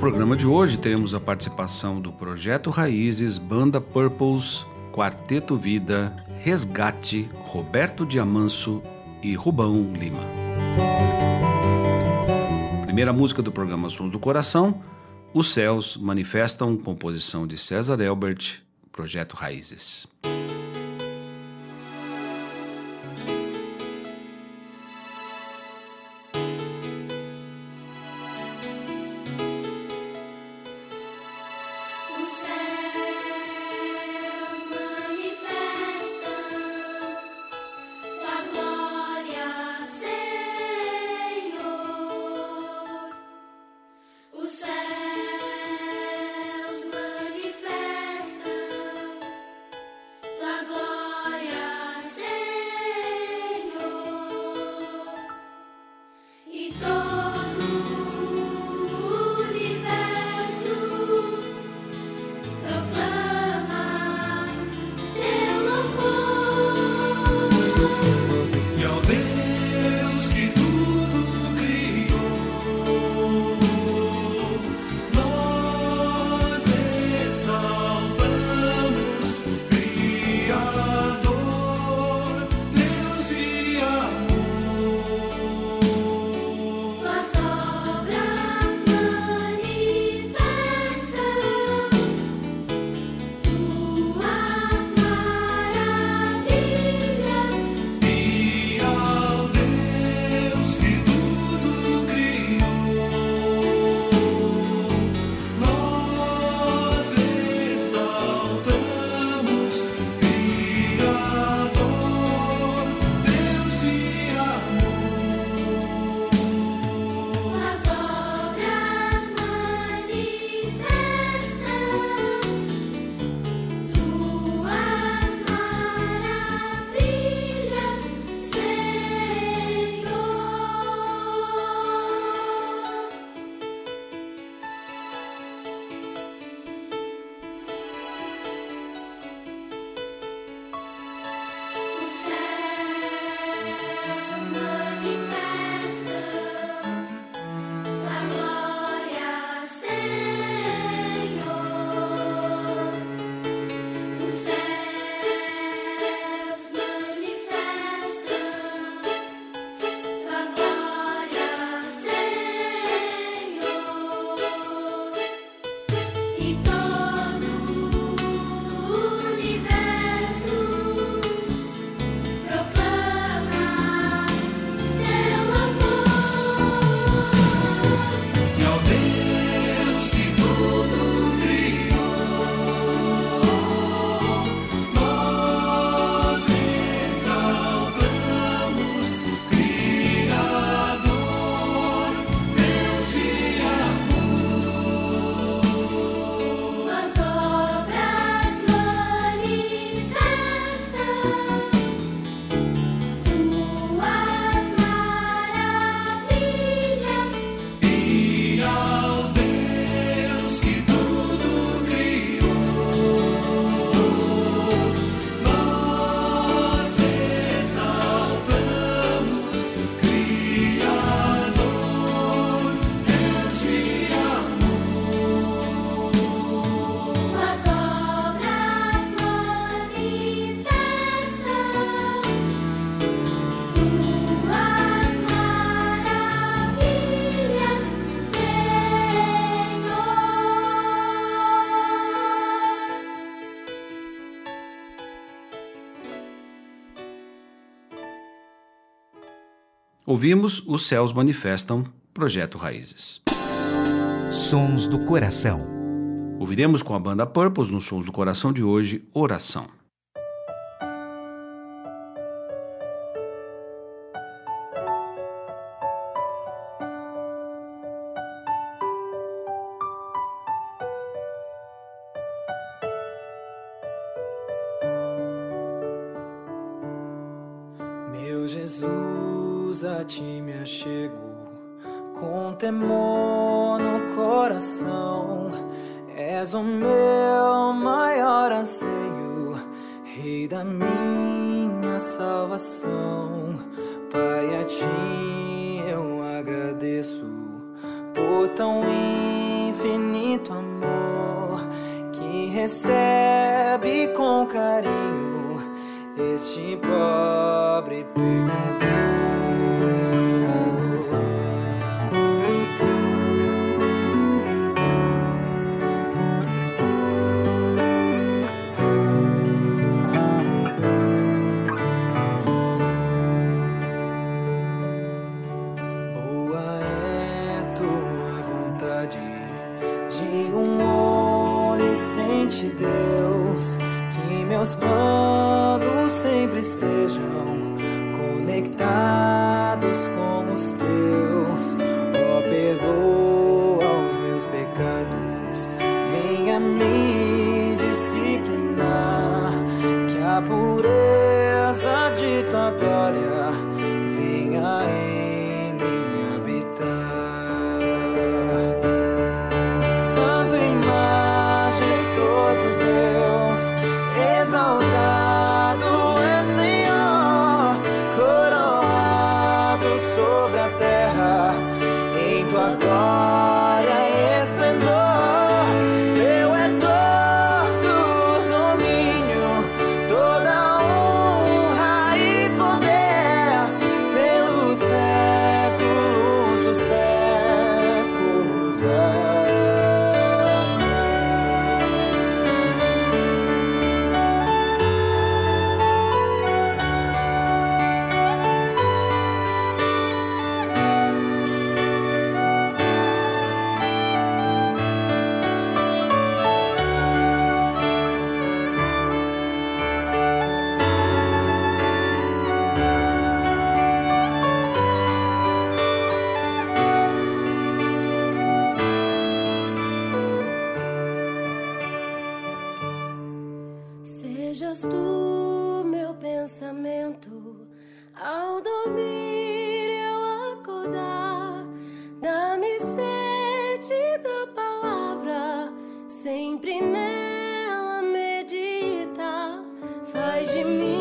Programa de hoje teremos a participação do Projeto Raízes, Banda Purples, Quarteto Vida, Resgate, Roberto Diamanso e Rubão Lima. Primeira música do programa Sons do Coração, Os Céus Manifestam, composição de César Elbert, Projeto Raízes. Ouvimos Os Céus Manifestam, Projeto Raízes. Sons do coração. Ouviremos com a banda Purpose nos Sons do Coração de hoje, Oração. Meu Jesus, a ti me achego com temor no coração. És o meu maior anseio, Rei da minha salvação. Pai, a ti eu agradeço por tão infinito amor que recebe com carinho este pobre pecador. Onisciente Deus, que meus planos sempre estejam conectados com os teus. Ó, perdoa os meus pecados, venha me disciplinar, que a pureza de tua glória sempre nela meditar. Faz de mim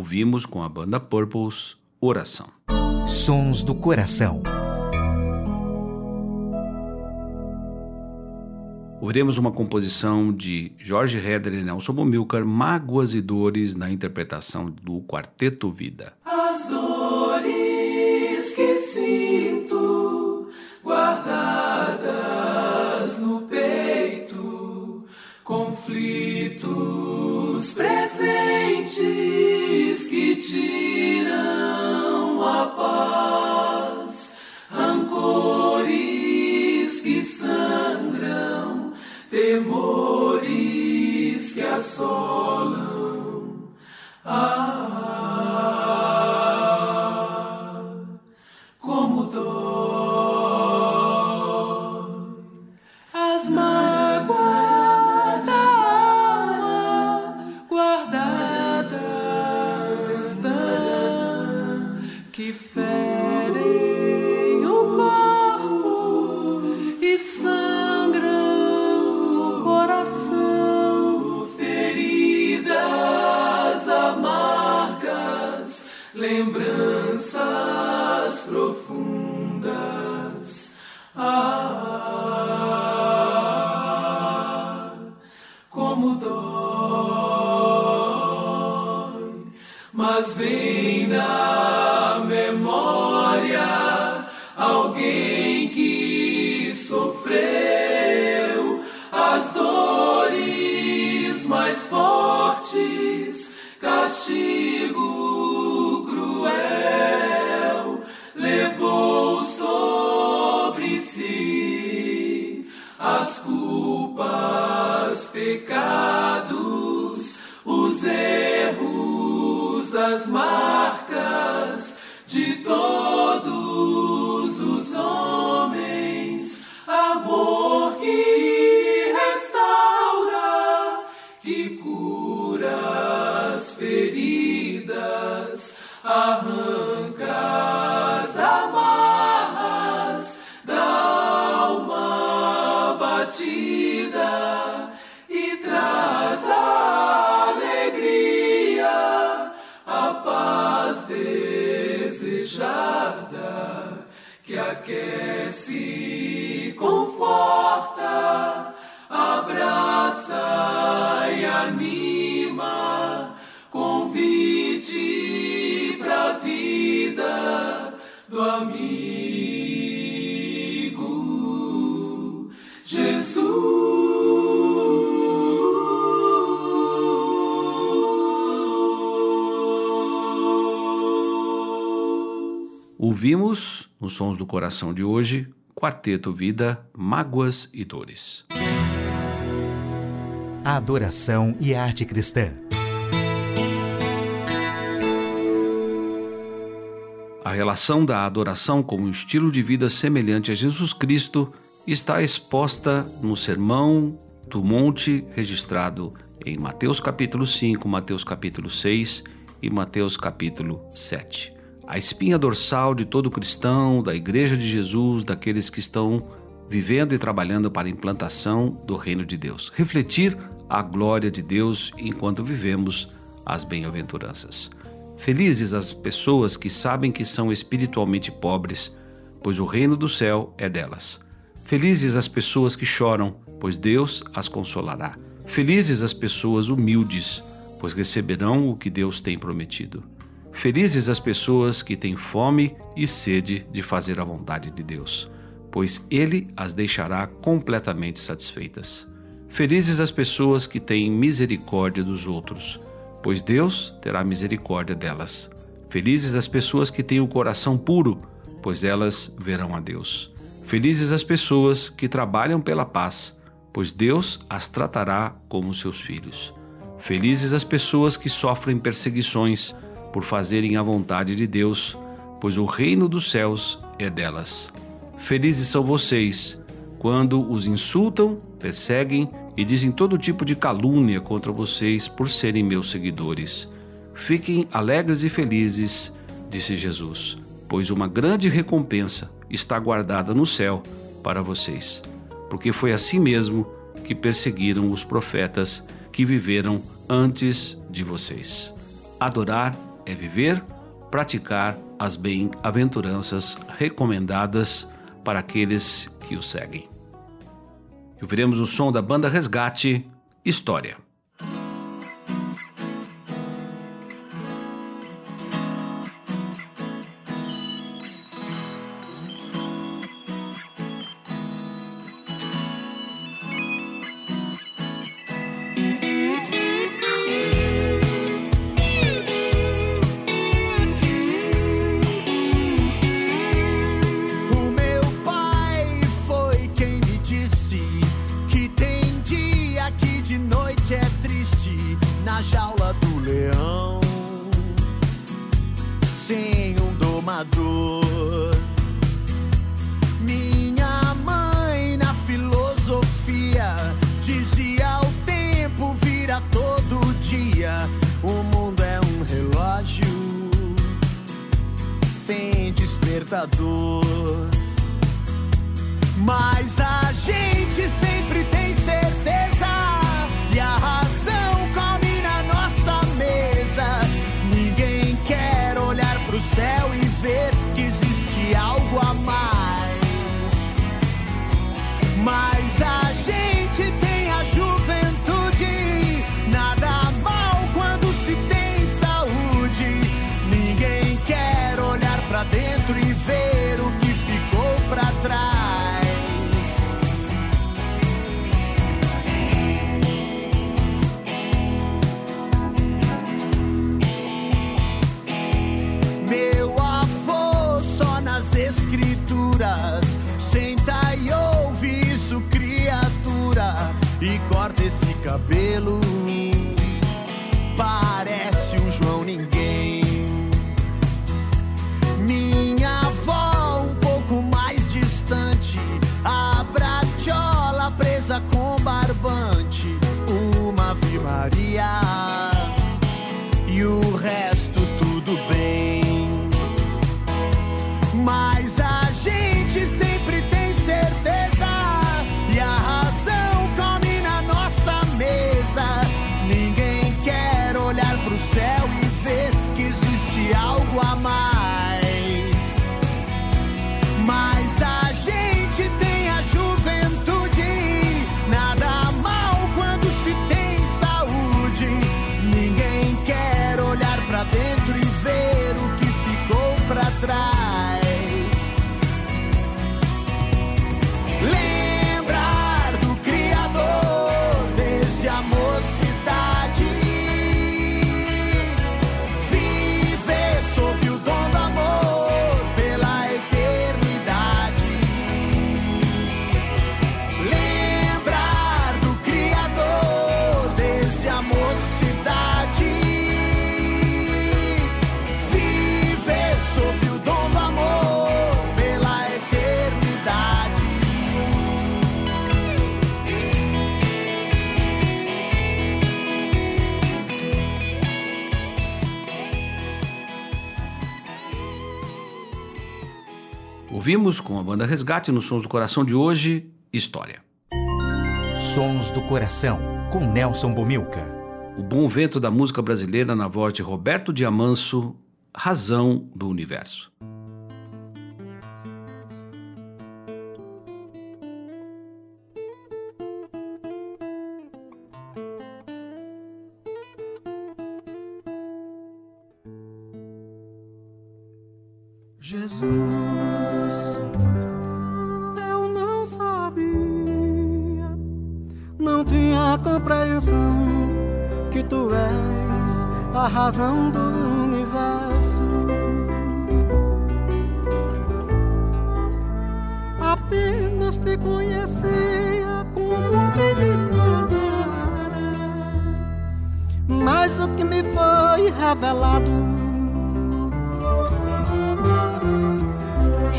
Ouvimos com a banda Purples, Oração. Sons do coração. Ouviremos uma composição de Jorge Heder e Nelson Bomilcar, Mágoas e Dores, na interpretação do Quarteto Vida. Tiram a paz, rancores que sangram, temores que assolam. Ah, as culpas, pecados, os erros, as marcas do amigo Jesus. Ouvimos, nos Sons do Coração de hoje, Quarteto Vida, Mágoas e Dores. A adoração e a arte cristã. A relação da adoração como um estilo de vida semelhante a Jesus Cristo está exposta no Sermão do Monte, registrado em Mateus capítulo 5, Mateus capítulo 6 e Mateus capítulo 7. A espinha dorsal de todo cristão, da Igreja de Jesus, daqueles que estão vivendo e trabalhando para a implantação do reino de Deus. Refletir a glória de Deus enquanto vivemos as bem-aventuranças. Felizes as pessoas que sabem que são espiritualmente pobres, pois o reino do céu é delas. Felizes as pessoas que choram, pois Deus as consolará. Felizes as pessoas humildes, pois receberão o que Deus tem prometido. Felizes as pessoas que têm fome e sede de fazer a vontade de Deus, pois Ele as deixará completamente satisfeitas. Felizes as pessoas que têm misericórdia dos outros, pois Deus terá misericórdia delas. Felizes as pessoas que têm o coração puro, pois elas verão a Deus. Felizes as pessoas que trabalham pela paz, pois Deus as tratará como seus filhos. Felizes as pessoas que sofrem perseguições por fazerem a vontade de Deus, pois o reino dos céus é delas. Felizes são vocês quando os insultam, perseguem e dizem todo tipo de calúnia contra vocês por serem meus seguidores. Fiquem alegres e felizes, disse Jesus, pois uma grande recompensa está guardada no céu para vocês. Porque foi assim mesmo que perseguiram os profetas que viveram antes de vocês. Adorar é viver, praticar as bem-aventuranças recomendadas para aqueles que o seguem. E ouviremos o som da banda Resgate, História. cabelo. ouvimos com a banda Resgate nos Sons do Coração de hoje, História. Sons do Coração, com Nelson Bomilca. O bom vento da música brasileira na voz de Roberto Diamanso, Razão do Universo. Jesus eu não sabia. Não tinha compreensão que tu és a razão do universo. Apenas te conhecia como perigosa. Mas o que me foi revelado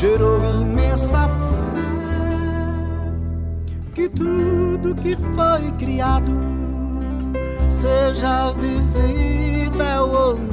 gerou imensa fé. Que tudo que foi criado seja visível ou não.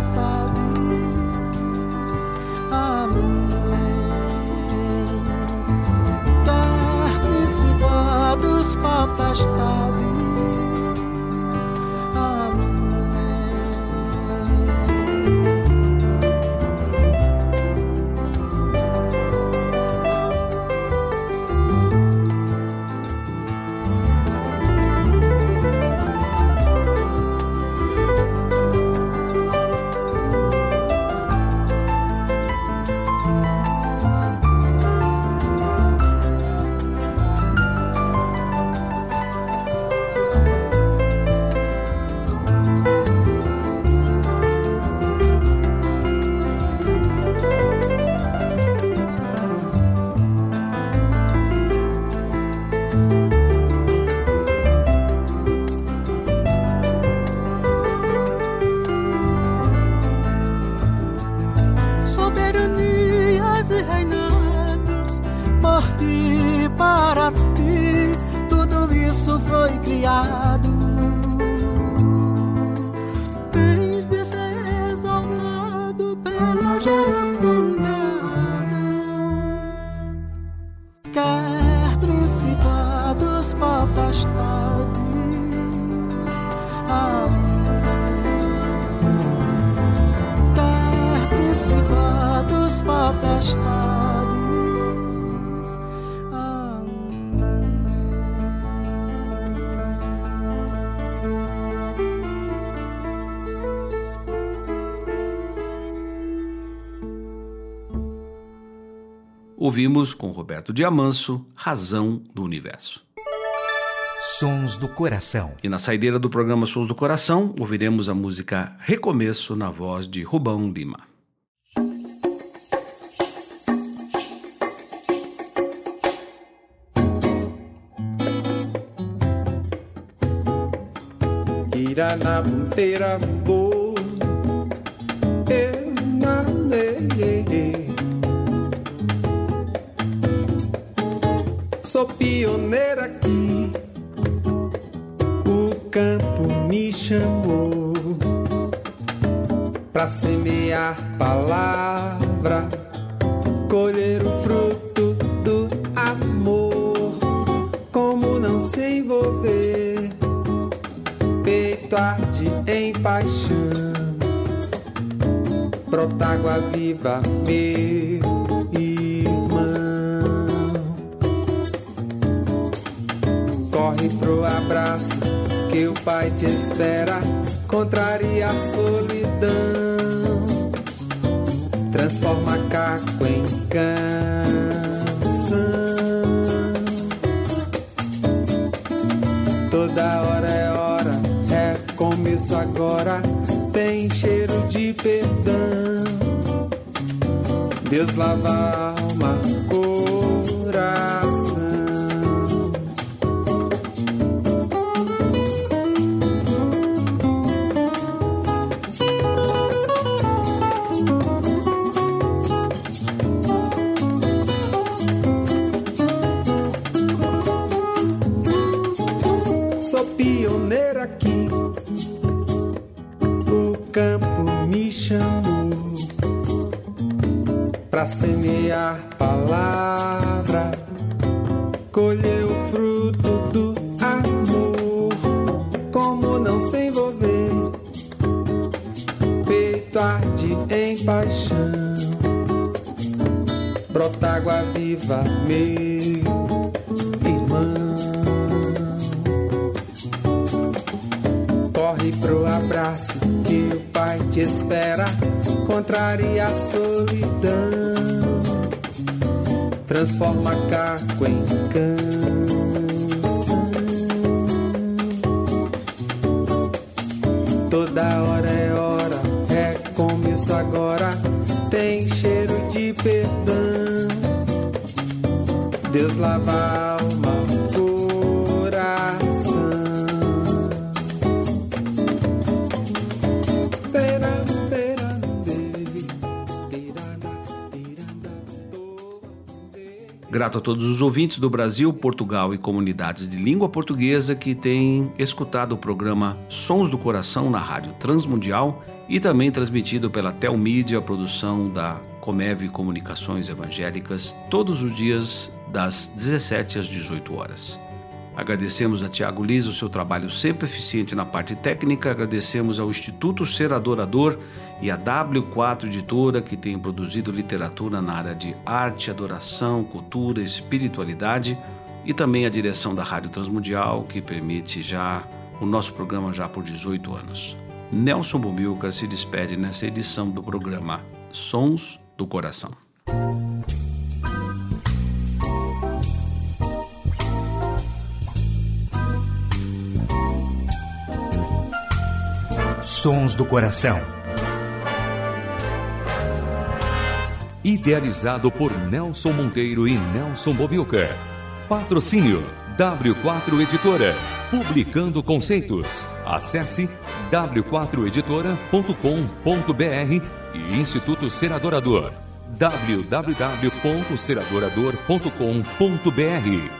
lost Ouvimos com Roberto Diamanso Razão do Universo. Sons do Coração. E na saideira do programa Sons do Coração, ouviremos a música Recomeço na voz de Rubão Lima. Iranambo, Sou pra semear palavra, colher o fruto do amor. Como não se envolver? peito arde em paixão. Brota água viva, meu irmão. Corre pro abraço que o pai te espera. Contraria a solidão. Transforma caco em canção. Toda hora é hora, é começo agora. Tem cheiro de perdão. Deus lava a alma, semear palavra, colher o fruto do amor. Como não se envolver? Peito arde em paixão. Brota água viva, meu irmão. Corre pro abraço que o pai te espera. Contraria a solidão. Transforma caco em canção. Toda hora é hora, é começo agora. Tem cheiro de perdão. Deus lava Grato a todos os ouvintes do Brasil, Portugal e comunidades de língua portuguesa que têm escutado o programa Sons do Coração na Rádio Transmundial e também transmitido pela Telmídia, produção da Comeve Comunicações Evangélicas, todos os dias das 17 às 18 horas. Agradecemos a Tiago Liz o seu trabalho sempre eficiente na parte técnica, agradecemos ao Instituto Ser Adorador e a W4 Editora, que tem produzido literatura na área de arte, adoração, cultura, espiritualidade, e também a direção da Rádio Transmundial, que permite já o nosso programa já por 18 anos. Nelson Bumilcar se despede nessa edição do programa Sons do Coração. Sons do Coração. Idealizado por Nelson Monteiro e Nelson Bobilca. Patrocínio W4 Editora. Publicando conceitos. Acesse w4editora.com.br e Instituto Seradorador. www.seradorador.com.br